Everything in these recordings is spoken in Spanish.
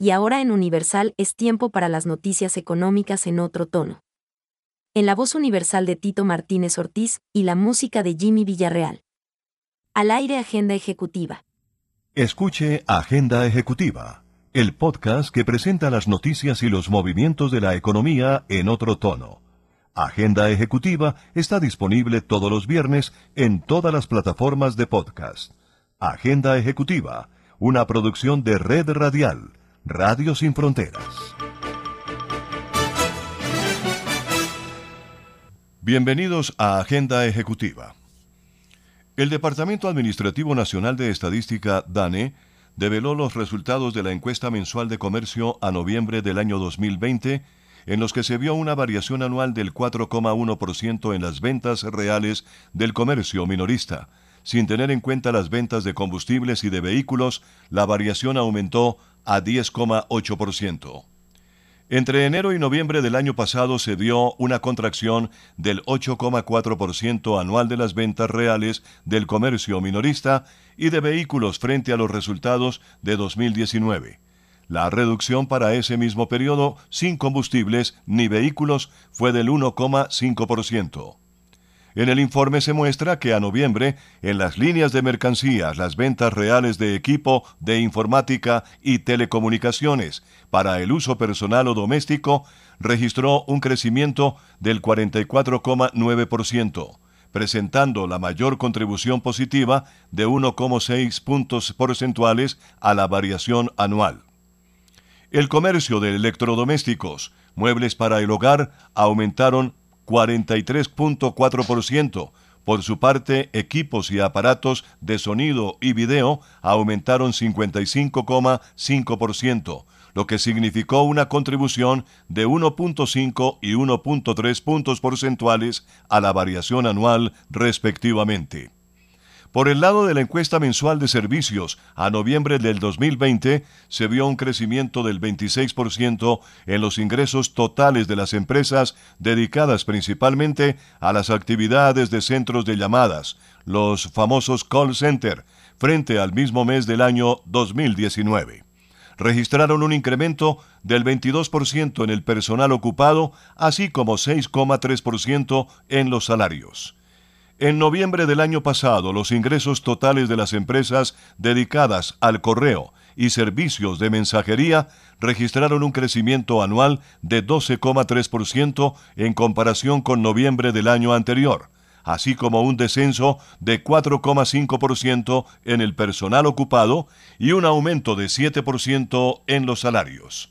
y ahora en Universal es tiempo para las noticias económicas en otro tono. En la voz universal de Tito Martínez Ortiz y la música de Jimmy Villarreal. Al aire Agenda Ejecutiva. Escuche Agenda Ejecutiva, el podcast que presenta las noticias y los movimientos de la economía en otro tono. Agenda Ejecutiva está disponible todos los viernes en todas las plataformas de podcast. Agenda Ejecutiva, una producción de Red Radial, Radio Sin Fronteras. Bienvenidos a Agenda Ejecutiva. El Departamento Administrativo Nacional de Estadística, DANE, develó los resultados de la encuesta mensual de comercio a noviembre del año 2020, en los que se vio una variación anual del 4,1% en las ventas reales del comercio minorista, sin tener en cuenta las ventas de combustibles y de vehículos, la variación aumentó a 10,8%. Entre enero y noviembre del año pasado se dio una contracción del 8,4% anual de las ventas reales del comercio minorista y de vehículos frente a los resultados de 2019. La reducción para ese mismo periodo sin combustibles ni vehículos fue del 1,5%. En el informe se muestra que a noviembre, en las líneas de mercancías, las ventas reales de equipo de informática y telecomunicaciones para el uso personal o doméstico registró un crecimiento del 44,9%, presentando la mayor contribución positiva de 1,6 puntos porcentuales a la variación anual. El comercio de electrodomésticos, muebles para el hogar, aumentaron 43.4%. Por su parte, equipos y aparatos de sonido y video aumentaron 55,5%, lo que significó una contribución de 1.5 y 1.3 puntos porcentuales a la variación anual respectivamente. Por el lado de la encuesta mensual de servicios, a noviembre del 2020 se vio un crecimiento del 26% en los ingresos totales de las empresas dedicadas principalmente a las actividades de centros de llamadas, los famosos call center, frente al mismo mes del año 2019 registraron un incremento del 22% en el personal ocupado, así como 6,3% en los salarios. En noviembre del año pasado, los ingresos totales de las empresas dedicadas al correo y servicios de mensajería registraron un crecimiento anual de 12,3% en comparación con noviembre del año anterior, así como un descenso de 4,5% en el personal ocupado y un aumento de 7% en los salarios.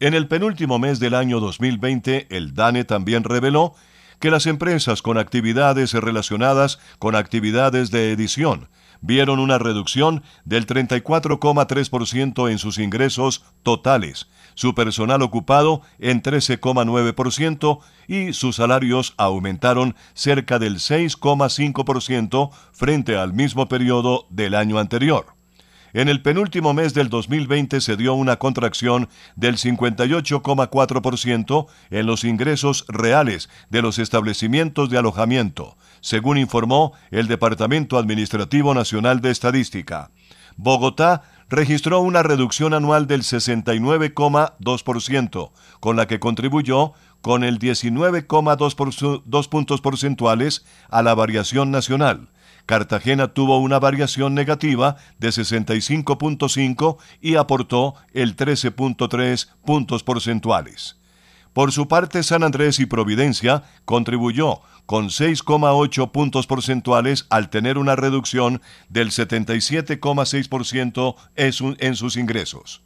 En el penúltimo mes del año 2020, el DANE también reveló que las empresas con actividades relacionadas con actividades de edición vieron una reducción del 34,3% en sus ingresos totales, su personal ocupado en 13,9% y sus salarios aumentaron cerca del 6,5% frente al mismo periodo del año anterior. En el penúltimo mes del 2020 se dio una contracción del 58,4% en los ingresos reales de los establecimientos de alojamiento, según informó el Departamento Administrativo Nacional de Estadística. Bogotá registró una reducción anual del 69,2%, con la que contribuyó con el 19,2 puntos porcentuales a la variación nacional Cartagena tuvo una variación negativa de 65.5 y aportó el 13.3 puntos porcentuales. Por su parte, San Andrés y Providencia contribuyó con 6,8 puntos porcentuales al tener una reducción del 77,6% en sus ingresos.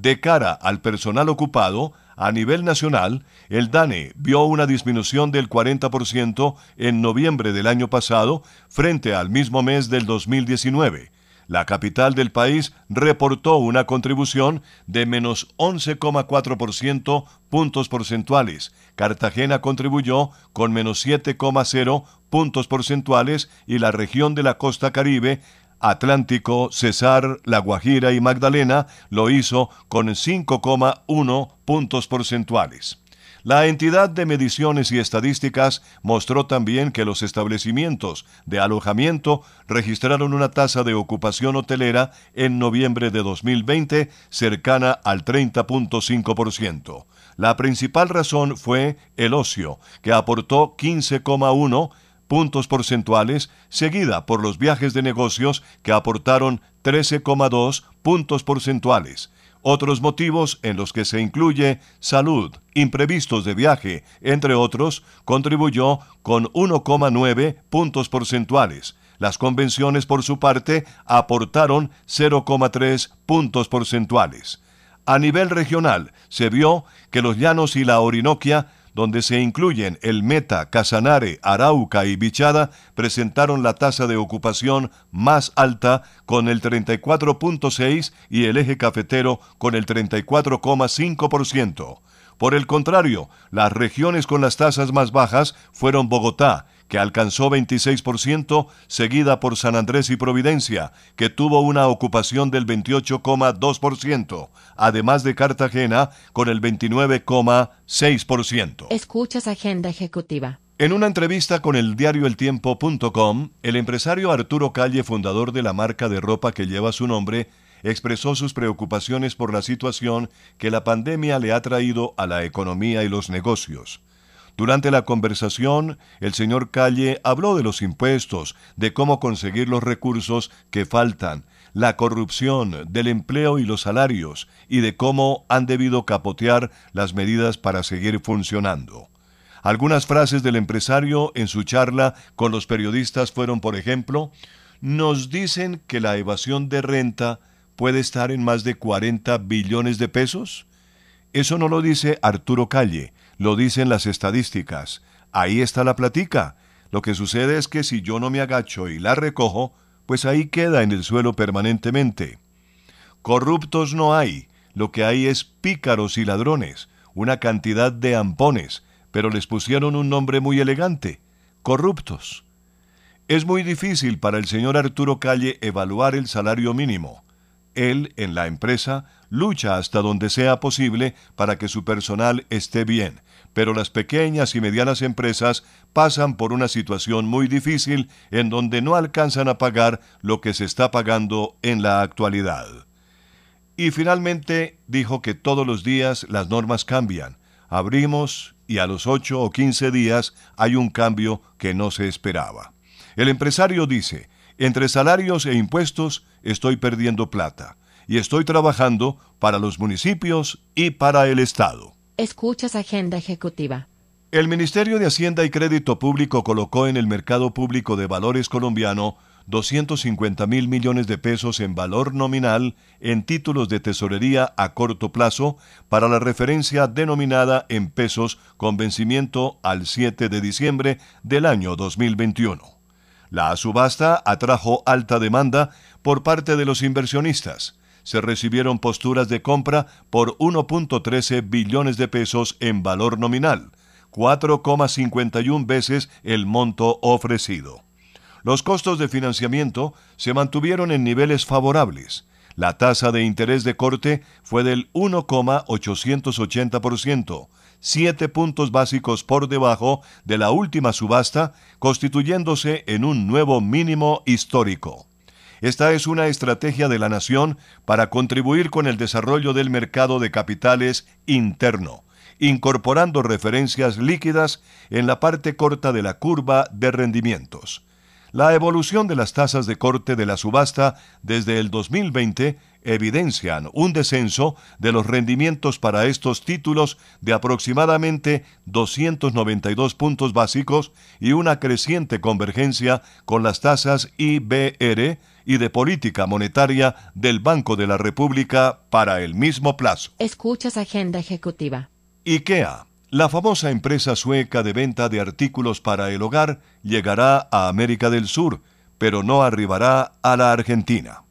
De cara al personal ocupado, a nivel nacional, el DANE vio una disminución del 40% en noviembre del año pasado frente al mismo mes del 2019. La capital del país reportó una contribución de menos 11,4% puntos porcentuales. Cartagena contribuyó con menos 7,0 puntos porcentuales y la región de la costa caribe Atlántico, Cesar, La Guajira y Magdalena lo hizo con 5,1 puntos porcentuales. La entidad de mediciones y estadísticas mostró también que los establecimientos de alojamiento registraron una tasa de ocupación hotelera en noviembre de 2020 cercana al 30.5%. La principal razón fue el ocio, que aportó 15,1 puntos porcentuales, seguida por los viajes de negocios que aportaron 13,2 puntos porcentuales. Otros motivos en los que se incluye salud, imprevistos de viaje, entre otros, contribuyó con 1,9 puntos porcentuales. Las convenciones, por su parte, aportaron 0,3 puntos porcentuales. A nivel regional, se vio que los llanos y la Orinoquia donde se incluyen el Meta, Casanare, Arauca y Bichada, presentaron la tasa de ocupación más alta con el 34.6 y el eje cafetero con el 34,5%. Por el contrario, las regiones con las tasas más bajas fueron Bogotá, que alcanzó 26%, seguida por San Andrés y Providencia, que tuvo una ocupación del 28,2%, además de Cartagena con el 29,6%. Escuchas Agenda Ejecutiva. En una entrevista con el diario eltiempo.com, el empresario Arturo Calle, fundador de la marca de ropa que lleva su nombre, expresó sus preocupaciones por la situación que la pandemia le ha traído a la economía y los negocios. Durante la conversación, el señor Calle habló de los impuestos, de cómo conseguir los recursos que faltan, la corrupción, del empleo y los salarios, y de cómo han debido capotear las medidas para seguir funcionando. Algunas frases del empresario en su charla con los periodistas fueron, por ejemplo, nos dicen que la evasión de renta puede estar en más de 40 billones de pesos. Eso no lo dice Arturo Calle, lo dicen las estadísticas. Ahí está la platica. Lo que sucede es que si yo no me agacho y la recojo, pues ahí queda en el suelo permanentemente. Corruptos no hay, lo que hay es pícaros y ladrones, una cantidad de ampones, pero les pusieron un nombre muy elegante, corruptos. Es muy difícil para el señor Arturo Calle evaluar el salario mínimo. Él, en la empresa, lucha hasta donde sea posible para que su personal esté bien, pero las pequeñas y medianas empresas pasan por una situación muy difícil en donde no alcanzan a pagar lo que se está pagando en la actualidad. Y finalmente dijo que todos los días las normas cambian. Abrimos y a los 8 o 15 días hay un cambio que no se esperaba. El empresario dice, entre salarios e impuestos estoy perdiendo plata y estoy trabajando para los municipios y para el Estado. Escuchas Agenda Ejecutiva. El Ministerio de Hacienda y Crédito Público colocó en el mercado público de valores colombiano 250 mil millones de pesos en valor nominal en títulos de tesorería a corto plazo para la referencia denominada en pesos con vencimiento al 7 de diciembre del año 2021. La subasta atrajo alta demanda por parte de los inversionistas se recibieron posturas de compra por 1.13 billones de pesos en valor nominal, 4,51 veces el monto ofrecido. Los costos de financiamiento se mantuvieron en niveles favorables. La tasa de interés de corte fue del 1,880%, siete puntos básicos por debajo de la última subasta, constituyéndose en un nuevo mínimo histórico. Esta es una estrategia de la nación para contribuir con el desarrollo del mercado de capitales interno, incorporando referencias líquidas en la parte corta de la curva de rendimientos. La evolución de las tasas de corte de la subasta desde el 2020 evidencian un descenso de los rendimientos para estos títulos de aproximadamente 292 puntos básicos y una creciente convergencia con las tasas IBR y de política monetaria del Banco de la República para el mismo plazo. Escuchas Agenda Ejecutiva. IKEA, la famosa empresa sueca de venta de artículos para el hogar, llegará a América del Sur, pero no arribará a la Argentina.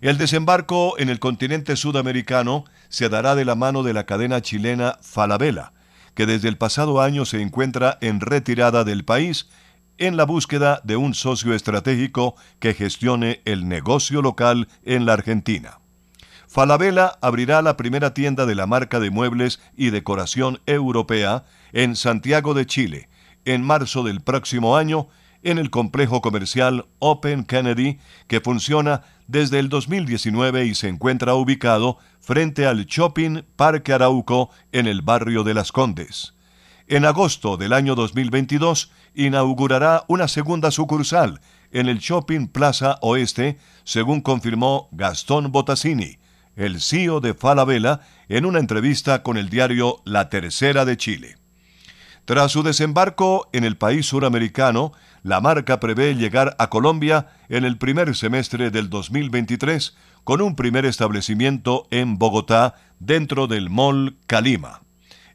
El desembarco en el continente sudamericano se dará de la mano de la cadena chilena Falabella, que desde el pasado año se encuentra en retirada del país en la búsqueda de un socio estratégico que gestione el negocio local en la Argentina. Falabella abrirá la primera tienda de la marca de muebles y decoración europea en Santiago de Chile, en marzo del próximo año, en el complejo comercial Open Kennedy, que funciona desde el 2019 y se encuentra ubicado frente al Shopping Parque Arauco en el barrio de Las Condes. En agosto del año 2022 inaugurará una segunda sucursal en el Shopping Plaza Oeste, según confirmó Gastón Botasini, el CEO de Falabella, en una entrevista con el diario La Tercera de Chile. Tras su desembarco en el país suramericano, la marca prevé llegar a Colombia en el primer semestre del 2023 con un primer establecimiento en Bogotá dentro del Mall Calima.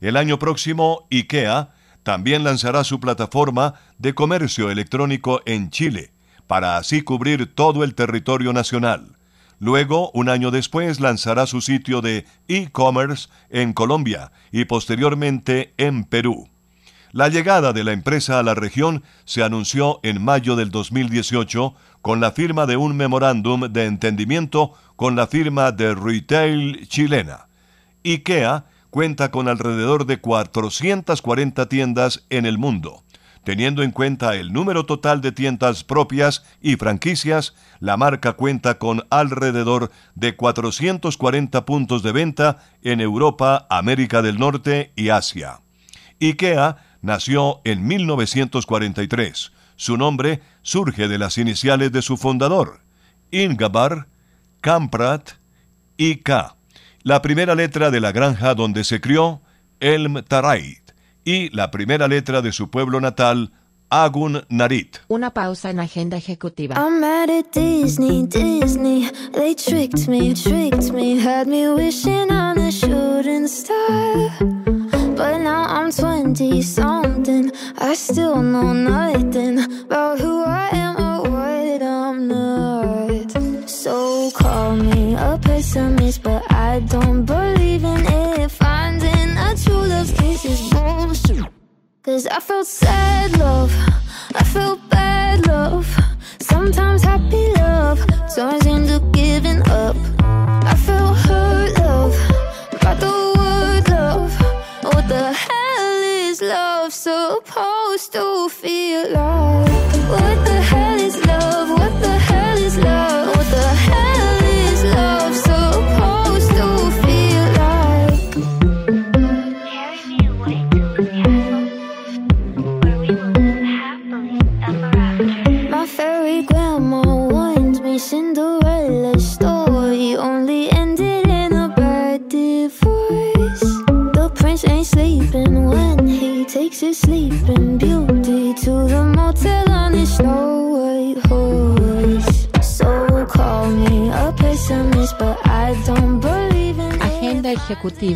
El año próximo, IKEA también lanzará su plataforma de comercio electrónico en Chile, para así cubrir todo el territorio nacional. Luego, un año después, lanzará su sitio de e-commerce en Colombia y posteriormente en Perú. La llegada de la empresa a la región se anunció en mayo del 2018 con la firma de un memorándum de entendimiento con la firma de retail chilena. IKEA cuenta con alrededor de 440 tiendas en el mundo. Teniendo en cuenta el número total de tiendas propias y franquicias, la marca cuenta con alrededor de 440 puntos de venta en Europa, América del Norte y Asia. IKEA nació en 1943. Su nombre surge de las iniciales de su fundador, Ingabar Kamprad IK, la primera letra de la granja donde se crió, Elm Tarait y la primera letra de su pueblo natal, Agun Narit. Una pausa en agenda ejecutiva. I'm mad at Disney, Disney. They tricked me, tricked me. Had me wishing on a shooting star. But now I'm 20 something. I still know nothing about who me a pessimist, but I don't believe in it. Finding a true love case is bullshit. Cause I felt sad love, I felt bad love. Sometimes happy love turns into giving up. I felt hurt love, by the word love. What the hell is love supposed to feel like?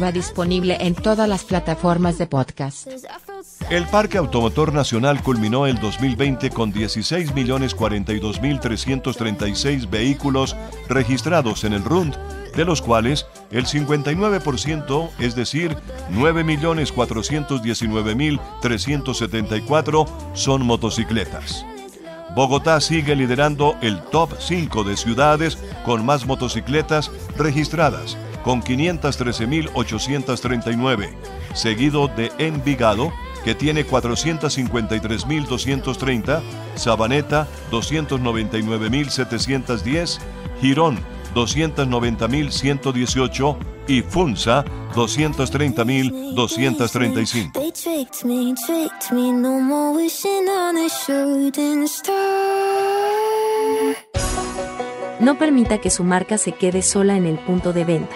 Disponible en todas las plataformas de podcast. El Parque Automotor Nacional culminó el 2020 con 16.042.336 vehículos registrados en el RUND, de los cuales el 59%, es decir, 9.419.374, son motocicletas. Bogotá sigue liderando el top 5 de ciudades con más motocicletas registradas, con 513.839, seguido de Envigado, que tiene 453.230, Sabaneta 299.710, Girón 290.118 y Funza 230.235. They tricked me, tricked me. No more wishing on a shooting star. No permita que su marca se quede sola en el punto de venta.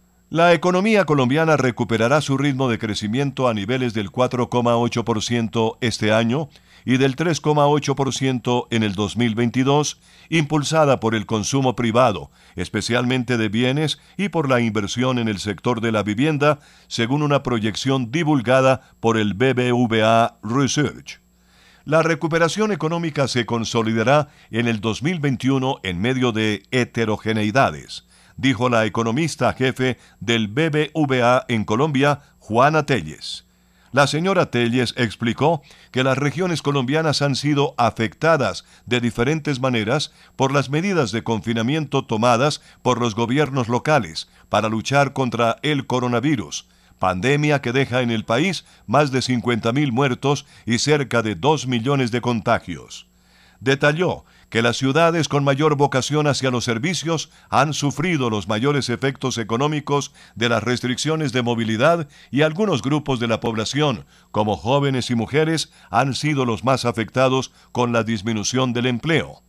La economía colombiana recuperará su ritmo de crecimiento a niveles del 4,8% este año y del 3,8% en el 2022, impulsada por el consumo privado, especialmente de bienes, y por la inversión en el sector de la vivienda, según una proyección divulgada por el BBVA Research. La recuperación económica se consolidará en el 2021 en medio de heterogeneidades dijo la economista jefe del BBVA en Colombia, Juana Telles. La señora Telles explicó que las regiones colombianas han sido afectadas de diferentes maneras por las medidas de confinamiento tomadas por los gobiernos locales para luchar contra el coronavirus, pandemia que deja en el país más de 50.000 muertos y cerca de 2 millones de contagios. Detalló que las ciudades con mayor vocación hacia los servicios han sufrido los mayores efectos económicos de las restricciones de movilidad y algunos grupos de la población, como jóvenes y mujeres, han sido los más afectados con la disminución del empleo.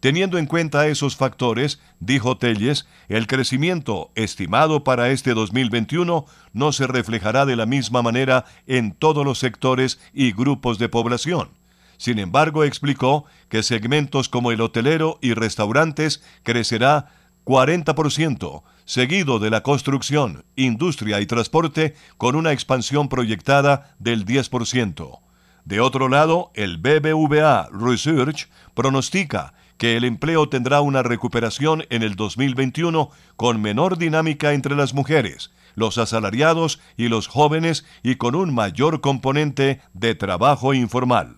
Teniendo en cuenta esos factores, dijo Telles, el crecimiento estimado para este 2021 no se reflejará de la misma manera en todos los sectores y grupos de población. Sin embargo, explicó que segmentos como el hotelero y restaurantes crecerá 40%, seguido de la construcción, industria y transporte con una expansión proyectada del 10%. De otro lado, el BBVA Research pronostica que el empleo tendrá una recuperación en el 2021 con menor dinámica entre las mujeres, los asalariados y los jóvenes y con un mayor componente de trabajo informal.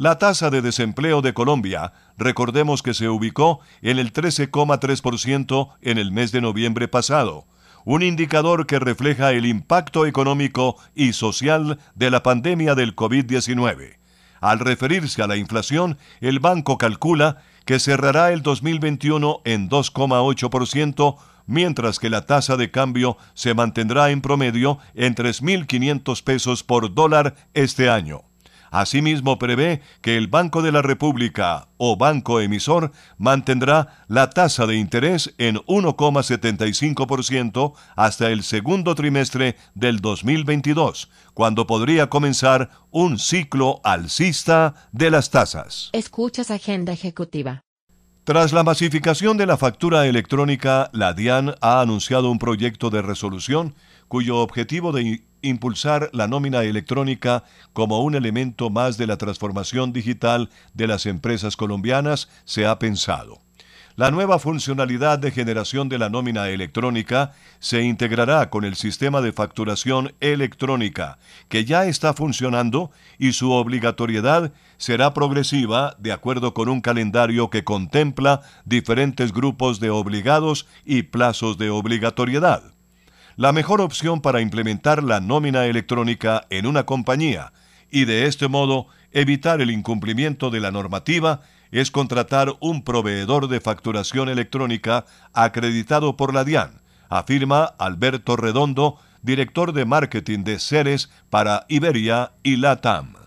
La tasa de desempleo de Colombia, recordemos que se ubicó en el 13,3% en el mes de noviembre pasado, un indicador que refleja el impacto económico y social de la pandemia del COVID-19. Al referirse a la inflación, el banco calcula que cerrará el 2021 en 2,8%, mientras que la tasa de cambio se mantendrá en promedio en 3.500 pesos por dólar este año. Asimismo, prevé que el Banco de la República o banco emisor mantendrá la tasa de interés en 1,75% hasta el segundo trimestre del 2022, cuando podría comenzar un ciclo alcista de las tasas. Escuchas Agenda Ejecutiva. Tras la masificación de la factura electrónica, la DIAN ha anunciado un proyecto de resolución cuyo objetivo de impulsar la nómina electrónica como un elemento más de la transformación digital de las empresas colombianas se ha pensado. La nueva funcionalidad de generación de la nómina electrónica se integrará con el sistema de facturación electrónica, que ya está funcionando y su obligatoriedad será progresiva de acuerdo con un calendario que contempla diferentes grupos de obligados y plazos de obligatoriedad la mejor opción para implementar la nómina electrónica en una compañía y de este modo evitar el incumplimiento de la normativa es contratar un proveedor de facturación electrónica acreditado por la DIAN, afirma Alberto Redondo, director de marketing de Ceres para Iberia y LATAM.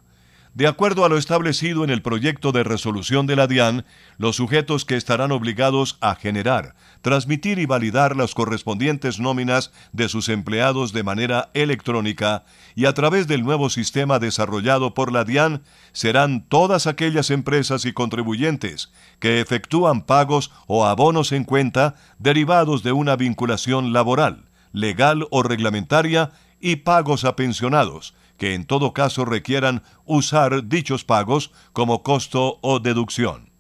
De acuerdo a lo establecido en el proyecto de resolución de la DIAN, los sujetos que estarán obligados a generar, transmitir y validar las correspondientes nóminas de sus empleados de manera electrónica y a través del nuevo sistema desarrollado por la DIAN serán todas aquellas empresas y contribuyentes que efectúan pagos o abonos en cuenta derivados de una vinculación laboral, legal o reglamentaria y pagos a pensionados, que en todo caso requieran usar dichos pagos como costo o deducción.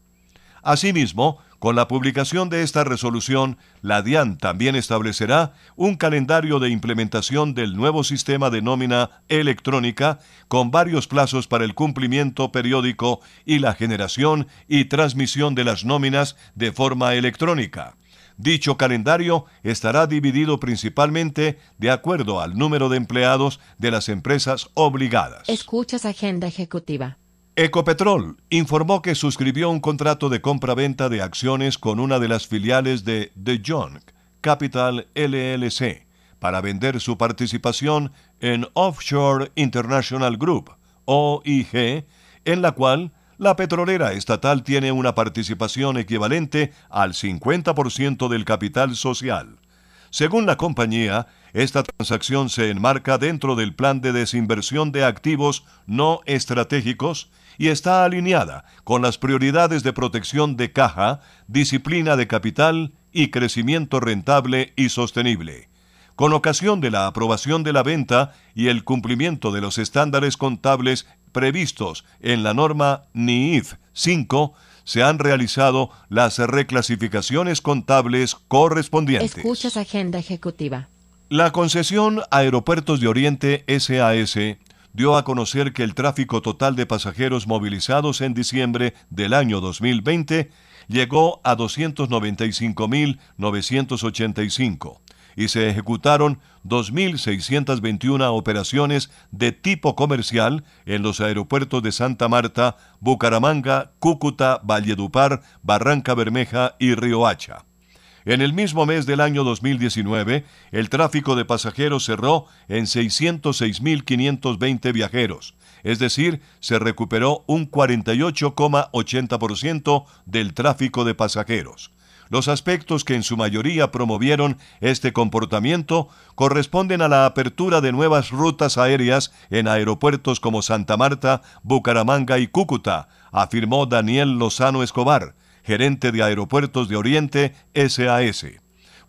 Asimismo, con la publicación de esta resolución, la DIAN también establecerá un calendario de implementación del nuevo sistema de nómina electrónica con varios plazos para el cumplimiento periódico y la generación y transmisión de las nóminas de forma electrónica. Dicho calendario estará dividido principalmente de acuerdo al número de empleados de las empresas obligadas. Escuchas Agenda Ejecutiva. Ecopetrol informó que suscribió un contrato de compra-venta de acciones con una de las filiales de The John Capital LLC para vender su participación en Offshore International Group, OIG, en la cual la petrolera estatal tiene una participación equivalente al 50% del capital social. Según la compañía, esta transacción se enmarca dentro del plan de desinversión de activos no estratégicos y está alineada con las prioridades de protección de caja, disciplina de capital y crecimiento rentable y sostenible. Con ocasión de la aprobación de la venta y el cumplimiento de los estándares contables previstos en la norma NIIF 5, se han realizado las reclasificaciones contables correspondientes. Escuchas Agenda Ejecutiva. La concesión Aeropuertos de Oriente SAS dio a conocer que el tráfico total de pasajeros movilizados en diciembre del año 2020 llegó a 295.985 y se ejecutaron 2.621 operaciones de tipo comercial en los aeropuertos de Santa Marta, Bucaramanga, Cúcuta, Valledupar, Barranca Bermeja y Riohacha. En el mismo mes del año 2019, el tráfico de pasajeros cerró en 606.520 viajeros, es decir, se recuperó un 48,80% del tráfico de pasajeros. Los aspectos que en su mayoría promovieron este comportamiento corresponden a la apertura de nuevas rutas aéreas en aeropuertos como Santa Marta, Bucaramanga y Cúcuta, afirmó Daniel Lozano Escobar, gerente de Aeropuertos de Oriente SAS.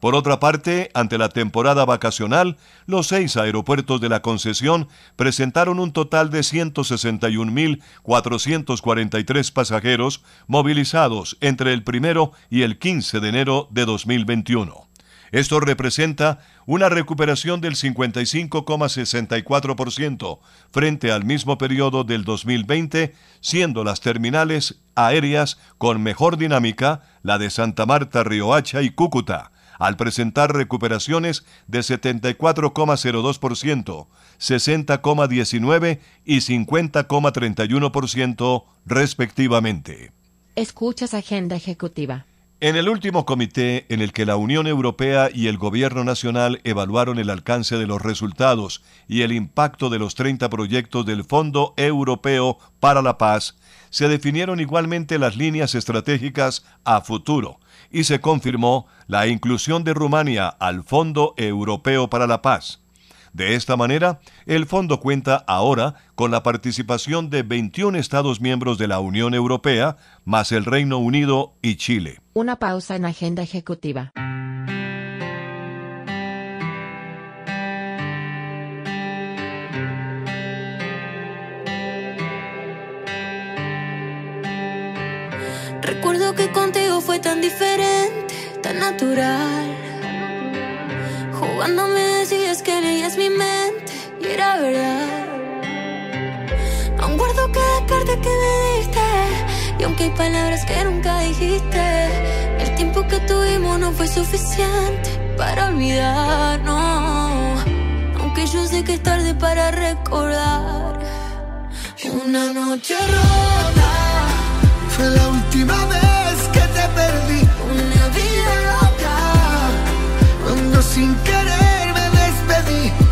Por otra parte, ante la temporada vacacional, los seis aeropuertos de la concesión presentaron un total de 161.443 pasajeros movilizados entre el primero y el 15 de enero de 2021. Esto representa una recuperación del 55,64% frente al mismo periodo del 2020, siendo las terminales aéreas con mejor dinámica la de Santa Marta, Riohacha y Cúcuta, al presentar recuperaciones de 74,02%, 60,19% y 50,31% respectivamente. Escuchas Agenda Ejecutiva. En el último comité en el que la Unión Europea y el Gobierno Nacional evaluaron el alcance de los resultados y el impacto de los 30 proyectos del Fondo Europeo para la Paz, se definieron igualmente las líneas estratégicas a futuro y se confirmó la inclusión de Rumania al Fondo Europeo para la Paz. De esta manera, el fondo cuenta ahora con la participación de 21 Estados miembros de la Unión Europea, más el Reino Unido y Chile. Una pausa en Agenda Ejecutiva. Recuerdo que contigo fue tan diferente, tan natural. Jugando decías que leías mi mente y era verdad. Aún guardo cada carta que me diste y aunque hay palabras que nunca dijiste, el tiempo que tuvimos no fue suficiente para olvidarnos. Aunque yo sé que es tarde para recordar una noche rota. Fue la última vez que te perdí. Una vida loca Cuando sin querer.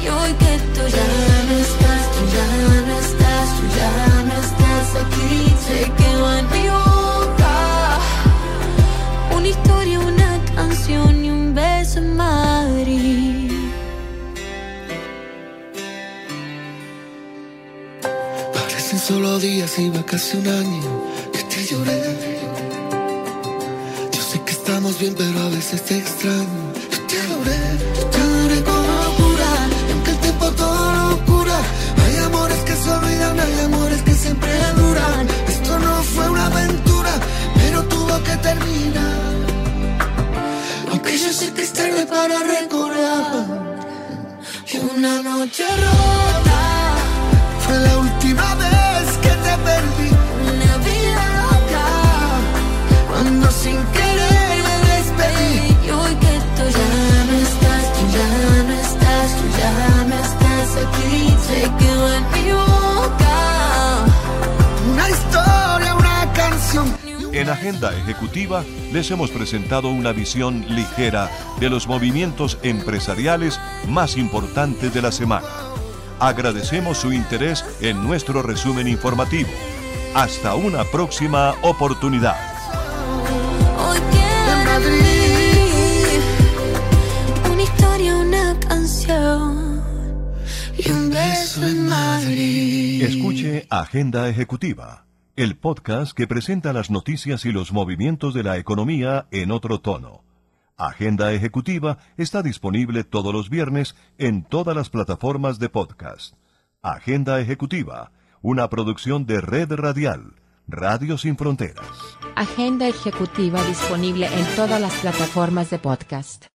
Y hoy que tú ya no estás, tú ya no estás, tú ya no estás aquí Se quedó en mi boca Una historia, una canción y un beso en Madrid Parecen solo días, iba casi un año que te lloré. Yo sé que estamos bien, pero a veces te extraño. Yo te adoré, yo te adoré tiempo todo lo cura, hay amores que se olvidan, hay amores que siempre duran. Esto no fue una aventura, pero tuvo que terminar. Aunque yo sé que es tarde para recordar. Una noche rota. Fue la última vez En Agenda Ejecutiva les hemos presentado una visión ligera de los movimientos empresariales más importantes de la semana. Agradecemos su interés en nuestro resumen informativo. Hasta una próxima oportunidad. Escuche Agenda Ejecutiva, el podcast que presenta las noticias y los movimientos de la economía en otro tono. Agenda Ejecutiva está disponible todos los viernes en todas las plataformas de podcast. Agenda Ejecutiva, una producción de Red Radial, Radio Sin Fronteras. Agenda ejecutiva disponible en todas las plataformas de podcast.